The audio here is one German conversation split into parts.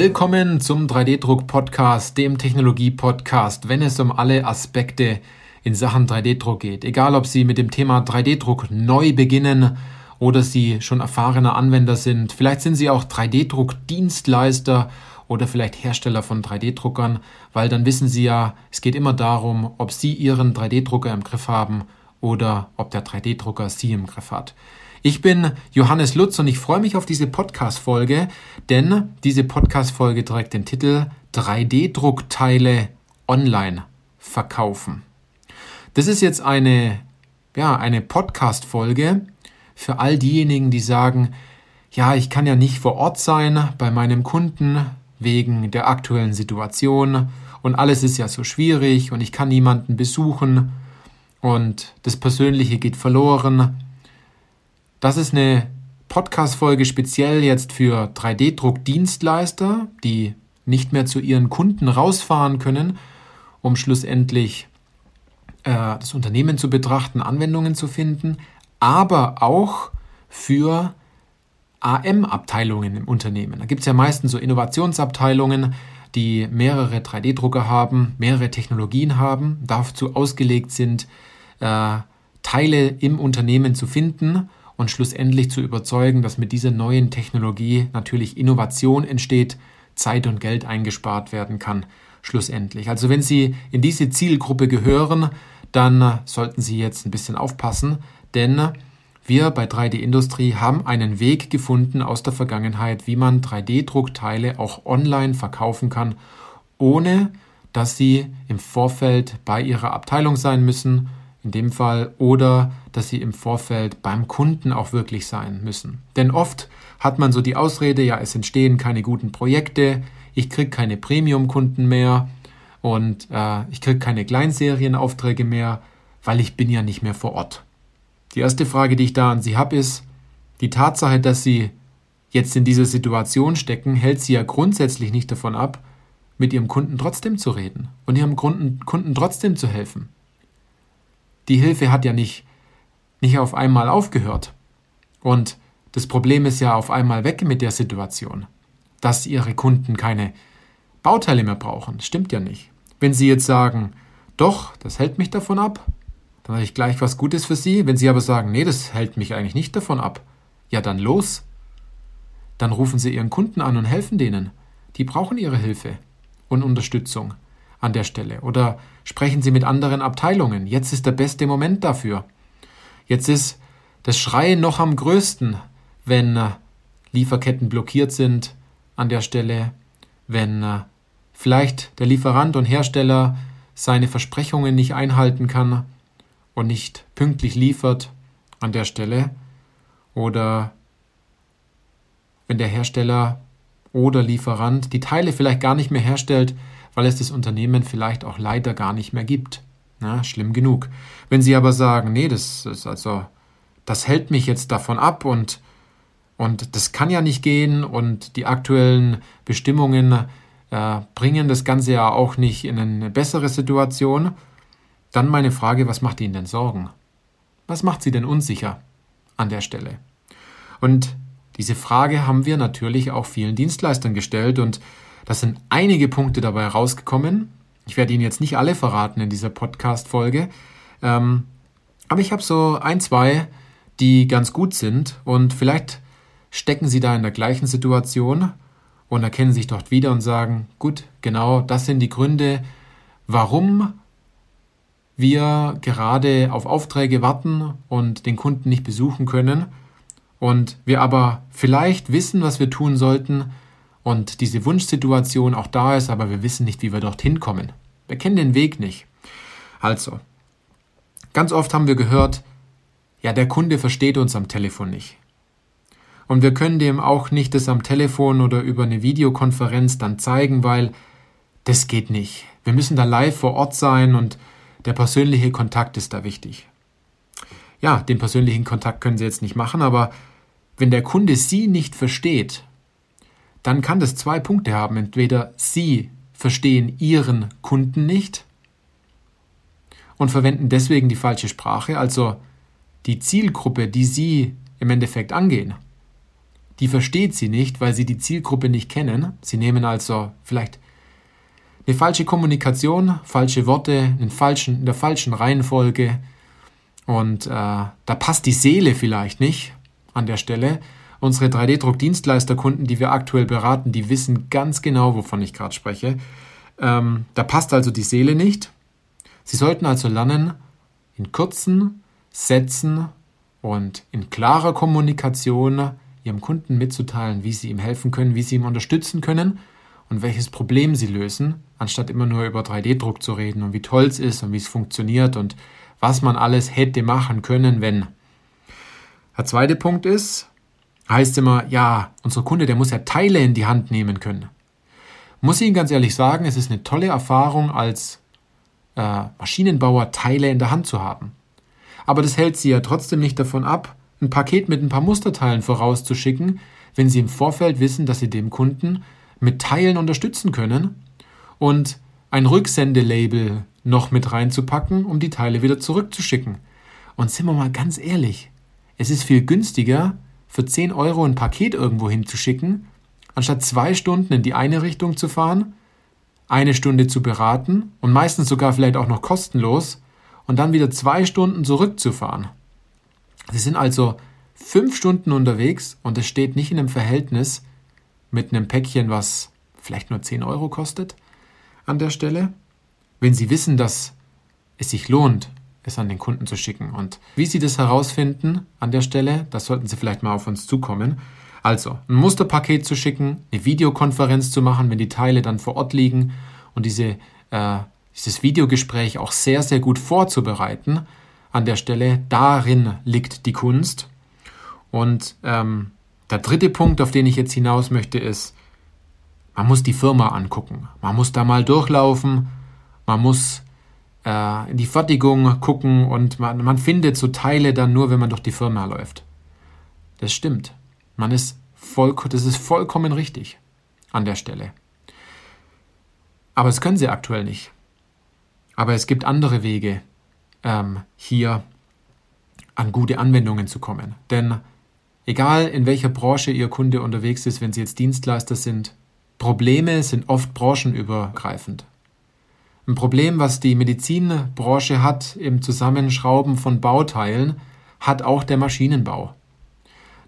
Willkommen zum 3D-Druck-Podcast, dem Technologie-Podcast, wenn es um alle Aspekte in Sachen 3D-Druck geht. Egal, ob Sie mit dem Thema 3D-Druck neu beginnen oder Sie schon erfahrener Anwender sind. Vielleicht sind Sie auch 3D-Druck-Dienstleister oder vielleicht Hersteller von 3D-Druckern, weil dann wissen Sie ja, es geht immer darum, ob Sie Ihren 3D-Drucker im Griff haben oder ob der 3D-Drucker Sie im Griff hat. Ich bin Johannes Lutz und ich freue mich auf diese Podcast-Folge, denn diese Podcast-Folge trägt den Titel 3D-Druckteile online verkaufen. Das ist jetzt eine, ja, eine Podcast-Folge für all diejenigen, die sagen, ja, ich kann ja nicht vor Ort sein bei meinem Kunden wegen der aktuellen Situation und alles ist ja so schwierig und ich kann niemanden besuchen und das Persönliche geht verloren das ist eine Podcast-Folge speziell jetzt für 3D-Druck-Dienstleister, die nicht mehr zu ihren Kunden rausfahren können, um schlussendlich äh, das Unternehmen zu betrachten, Anwendungen zu finden, aber auch für AM-Abteilungen im Unternehmen. Da gibt es ja meistens so Innovationsabteilungen, die mehrere 3D-Drucker haben, mehrere Technologien haben, dazu ausgelegt sind, äh, Teile im Unternehmen zu finden und schlussendlich zu überzeugen, dass mit dieser neuen Technologie natürlich Innovation entsteht, Zeit und Geld eingespart werden kann, schlussendlich. Also wenn Sie in diese Zielgruppe gehören, dann sollten Sie jetzt ein bisschen aufpassen, denn wir bei 3D Industrie haben einen Weg gefunden aus der Vergangenheit, wie man 3D-Druckteile auch online verkaufen kann, ohne dass Sie im Vorfeld bei Ihrer Abteilung sein müssen in dem Fall oder dass sie im Vorfeld beim Kunden auch wirklich sein müssen. Denn oft hat man so die Ausrede, ja, es entstehen keine guten Projekte, ich kriege keine Premium-Kunden mehr und äh, ich kriege keine Kleinserienaufträge mehr, weil ich bin ja nicht mehr vor Ort. Die erste Frage, die ich da an Sie habe, ist, die Tatsache, dass Sie jetzt in dieser Situation stecken, hält Sie ja grundsätzlich nicht davon ab, mit Ihrem Kunden trotzdem zu reden und Ihrem Kunden, Kunden trotzdem zu helfen die Hilfe hat ja nicht, nicht auf einmal aufgehört. Und das Problem ist ja auf einmal weg mit der Situation, dass Ihre Kunden keine Bauteile mehr brauchen. Stimmt ja nicht. Wenn Sie jetzt sagen, doch, das hält mich davon ab, dann habe ich gleich was Gutes für Sie. Wenn Sie aber sagen, nee, das hält mich eigentlich nicht davon ab, ja dann los. Dann rufen Sie Ihren Kunden an und helfen denen. Die brauchen Ihre Hilfe und Unterstützung an der Stelle. Oder sprechen Sie mit anderen Abteilungen. Jetzt ist der beste Moment dafür. Jetzt ist das Schreien noch am größten, wenn äh, Lieferketten blockiert sind an der Stelle, wenn äh, vielleicht der Lieferant und Hersteller seine Versprechungen nicht einhalten kann und nicht pünktlich liefert an der Stelle oder wenn der Hersteller oder Lieferant die Teile vielleicht gar nicht mehr herstellt, weil es das Unternehmen vielleicht auch leider gar nicht mehr gibt. Na, schlimm genug. Wenn Sie aber sagen, nee, das ist also, das hält mich jetzt davon ab und, und das kann ja nicht gehen und die aktuellen Bestimmungen äh, bringen das Ganze ja auch nicht in eine bessere Situation, dann meine Frage, was macht Ihnen denn Sorgen? Was macht Sie denn unsicher an der Stelle? Und diese Frage haben wir natürlich auch vielen Dienstleistern gestellt und das sind einige Punkte dabei rausgekommen. Ich werde Ihnen jetzt nicht alle verraten in dieser Podcast-Folge. Ähm, aber ich habe so ein, zwei, die ganz gut sind und vielleicht stecken Sie da in der gleichen Situation und erkennen sich dort wieder und sagen, gut, genau das sind die Gründe, warum wir gerade auf Aufträge warten und den Kunden nicht besuchen können und wir aber vielleicht wissen, was wir tun sollten, und diese Wunschsituation auch da ist, aber wir wissen nicht, wie wir dorthin kommen. Wir kennen den Weg nicht. Also, ganz oft haben wir gehört, ja, der Kunde versteht uns am Telefon nicht. Und wir können dem auch nicht das am Telefon oder über eine Videokonferenz dann zeigen, weil das geht nicht. Wir müssen da live vor Ort sein und der persönliche Kontakt ist da wichtig. Ja, den persönlichen Kontakt können Sie jetzt nicht machen, aber wenn der Kunde Sie nicht versteht, dann kann das zwei Punkte haben. Entweder Sie verstehen Ihren Kunden nicht und verwenden deswegen die falsche Sprache, also die Zielgruppe, die Sie im Endeffekt angehen, die versteht sie nicht, weil sie die Zielgruppe nicht kennen. Sie nehmen also vielleicht eine falsche Kommunikation, falsche Worte in, falschen, in der falschen Reihenfolge und äh, da passt die Seele vielleicht nicht an der Stelle. Unsere 3D-Druck-Dienstleisterkunden, die wir aktuell beraten, die wissen ganz genau, wovon ich gerade spreche. Ähm, da passt also die Seele nicht. Sie sollten also lernen, in kurzen Sätzen und in klarer Kommunikation Ihrem Kunden mitzuteilen, wie Sie ihm helfen können, wie Sie ihm unterstützen können und welches Problem Sie lösen, anstatt immer nur über 3D-Druck zu reden und wie toll es ist und wie es funktioniert und was man alles hätte machen können, wenn. Der zweite Punkt ist, heißt immer, ja, unser Kunde, der muss ja Teile in die Hand nehmen können. Muss ich Ihnen ganz ehrlich sagen, es ist eine tolle Erfahrung, als äh, Maschinenbauer Teile in der Hand zu haben. Aber das hält Sie ja trotzdem nicht davon ab, ein Paket mit ein paar Musterteilen vorauszuschicken, wenn Sie im Vorfeld wissen, dass Sie dem Kunden mit Teilen unterstützen können und ein Rücksendelabel noch mit reinzupacken, um die Teile wieder zurückzuschicken. Und sind wir mal ganz ehrlich, es ist viel günstiger, für 10 Euro ein Paket irgendwo hinzuschicken, anstatt zwei Stunden in die eine Richtung zu fahren, eine Stunde zu beraten und meistens sogar vielleicht auch noch kostenlos und dann wieder zwei Stunden zurückzufahren. Sie sind also fünf Stunden unterwegs und es steht nicht in einem Verhältnis mit einem Päckchen, was vielleicht nur 10 Euro kostet an der Stelle. Wenn Sie wissen, dass es sich lohnt, es an den Kunden zu schicken. Und wie Sie das herausfinden an der Stelle, das sollten Sie vielleicht mal auf uns zukommen. Also, ein Musterpaket zu schicken, eine Videokonferenz zu machen, wenn die Teile dann vor Ort liegen und diese, äh, dieses Videogespräch auch sehr, sehr gut vorzubereiten an der Stelle. Darin liegt die Kunst. Und ähm, der dritte Punkt, auf den ich jetzt hinaus möchte, ist, man muss die Firma angucken. Man muss da mal durchlaufen. Man muss äh, in die Fertigung gucken und man, man findet so Teile dann nur, wenn man durch die Firma läuft. Das stimmt. Man ist voll, das ist vollkommen richtig an der Stelle. Aber das können sie aktuell nicht. Aber es gibt andere Wege, ähm, hier an gute Anwendungen zu kommen. Denn egal in welcher Branche Ihr Kunde unterwegs ist, wenn Sie jetzt Dienstleister sind, Probleme sind oft branchenübergreifend. Ein Problem, was die Medizinbranche hat im Zusammenschrauben von Bauteilen, hat auch der Maschinenbau.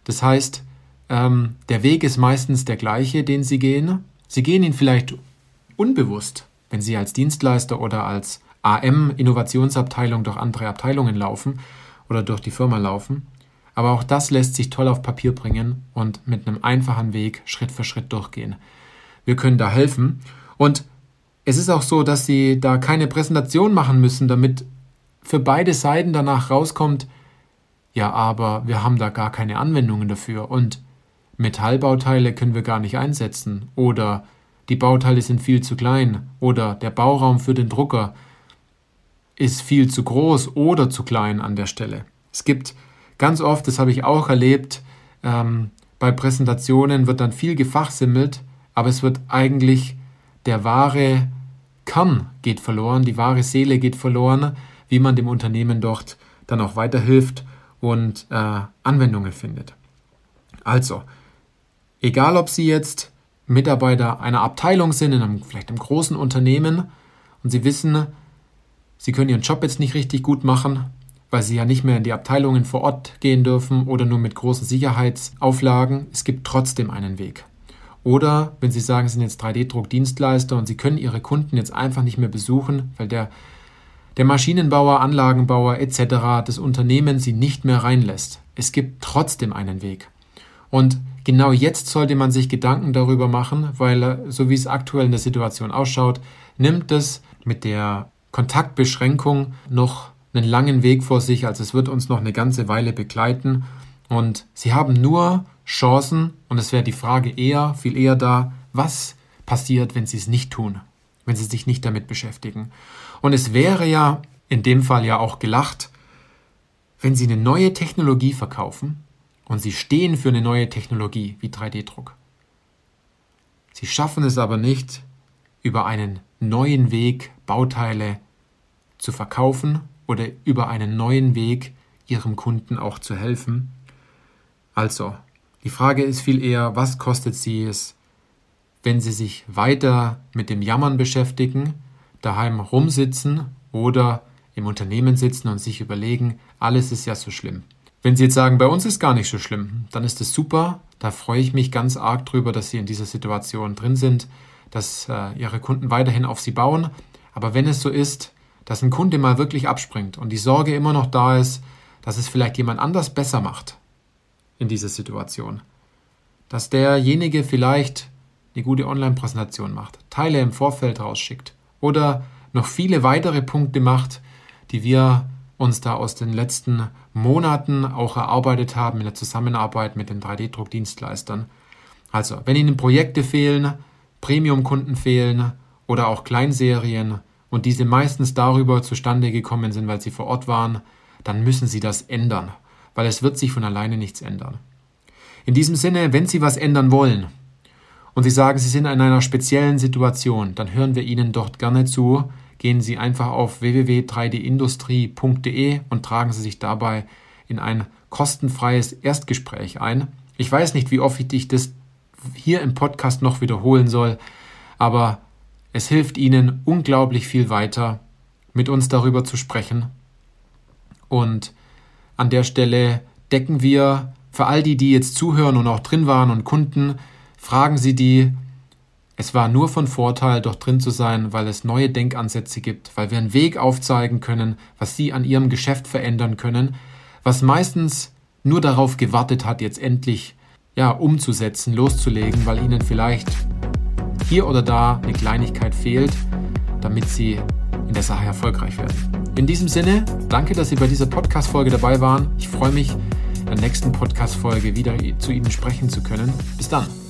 Das heißt, ähm, der Weg ist meistens der gleiche, den Sie gehen. Sie gehen ihn vielleicht unbewusst, wenn Sie als Dienstleister oder als AM-Innovationsabteilung durch andere Abteilungen laufen oder durch die Firma laufen. Aber auch das lässt sich toll auf Papier bringen und mit einem einfachen Weg Schritt für Schritt durchgehen. Wir können da helfen. Und es ist auch so, dass Sie da keine Präsentation machen müssen, damit für beide Seiten danach rauskommt, ja, aber wir haben da gar keine Anwendungen dafür und Metallbauteile können wir gar nicht einsetzen oder die Bauteile sind viel zu klein oder der Bauraum für den Drucker ist viel zu groß oder zu klein an der Stelle. Es gibt ganz oft, das habe ich auch erlebt, ähm, bei Präsentationen wird dann viel gefachsimmelt, aber es wird eigentlich der wahre Kern geht verloren, die wahre Seele geht verloren, wie man dem Unternehmen dort dann auch weiterhilft und äh, Anwendungen findet. Also, egal ob Sie jetzt Mitarbeiter einer Abteilung sind, in einem, vielleicht einem großen Unternehmen und Sie wissen, Sie können Ihren Job jetzt nicht richtig gut machen, weil Sie ja nicht mehr in die Abteilungen vor Ort gehen dürfen oder nur mit großen Sicherheitsauflagen. Es gibt trotzdem einen Weg. Oder wenn Sie sagen, Sie sind jetzt 3D-Druckdienstleister und Sie können Ihre Kunden jetzt einfach nicht mehr besuchen, weil der, der Maschinenbauer, Anlagenbauer etc. das Unternehmen Sie nicht mehr reinlässt. Es gibt trotzdem einen Weg. Und genau jetzt sollte man sich Gedanken darüber machen, weil so wie es aktuell in der Situation ausschaut, nimmt es mit der Kontaktbeschränkung noch einen langen Weg vor sich, also es wird uns noch eine ganze Weile begleiten. Und sie haben nur Chancen, und es wäre die Frage eher, viel eher da, was passiert, wenn sie es nicht tun, wenn sie sich nicht damit beschäftigen. Und es wäre ja in dem Fall ja auch gelacht, wenn sie eine neue Technologie verkaufen und sie stehen für eine neue Technologie wie 3D-Druck. Sie schaffen es aber nicht, über einen neuen Weg Bauteile zu verkaufen oder über einen neuen Weg ihrem Kunden auch zu helfen. Also, Die Frage ist viel eher, was kostet sie es, wenn sie sich weiter mit dem Jammern beschäftigen, daheim rumsitzen oder im Unternehmen sitzen und sich überlegen, alles ist ja so schlimm. Wenn Sie jetzt sagen, bei uns ist gar nicht so schlimm, dann ist es super. Da freue ich mich ganz arg drüber, dass Sie in dieser Situation drin sind, dass äh, Ihre Kunden weiterhin auf Sie bauen. Aber wenn es so ist, dass ein Kunde mal wirklich abspringt und die Sorge immer noch da ist, dass es vielleicht jemand anders besser macht in dieser Situation, dass derjenige vielleicht eine gute Online-Präsentation macht, Teile im Vorfeld rausschickt oder noch viele weitere Punkte macht, die wir uns da aus den letzten Monaten auch erarbeitet haben in der Zusammenarbeit mit den 3D-Druckdienstleistern. Also, wenn Ihnen Projekte fehlen, Premium-Kunden fehlen oder auch Kleinserien und diese meistens darüber zustande gekommen sind, weil sie vor Ort waren, dann müssen Sie das ändern, weil es wird sich von alleine nichts ändern. In diesem Sinne, wenn Sie was ändern wollen und Sie sagen, Sie sind in einer speziellen Situation, dann hören wir Ihnen dort gerne zu, gehen Sie einfach auf www.3dindustrie.de und tragen Sie sich dabei in ein kostenfreies Erstgespräch ein. Ich weiß nicht, wie oft ich das hier im Podcast noch wiederholen soll, aber es hilft Ihnen unglaublich viel weiter, mit uns darüber zu sprechen. Und an der Stelle decken wir für all die, die jetzt zuhören und auch drin waren und Kunden, fragen Sie die, es war nur von Vorteil, dort drin zu sein, weil es neue Denkansätze gibt, weil wir einen Weg aufzeigen können, was Sie an Ihrem Geschäft verändern können, was meistens nur darauf gewartet hat, jetzt endlich ja, umzusetzen, loszulegen, weil Ihnen vielleicht hier oder da eine Kleinigkeit fehlt, damit Sie in der Sache erfolgreich werden. In diesem Sinne, danke, dass Sie bei dieser Podcast-Folge dabei waren. Ich freue mich, in der nächsten Podcast-Folge wieder zu Ihnen sprechen zu können. Bis dann.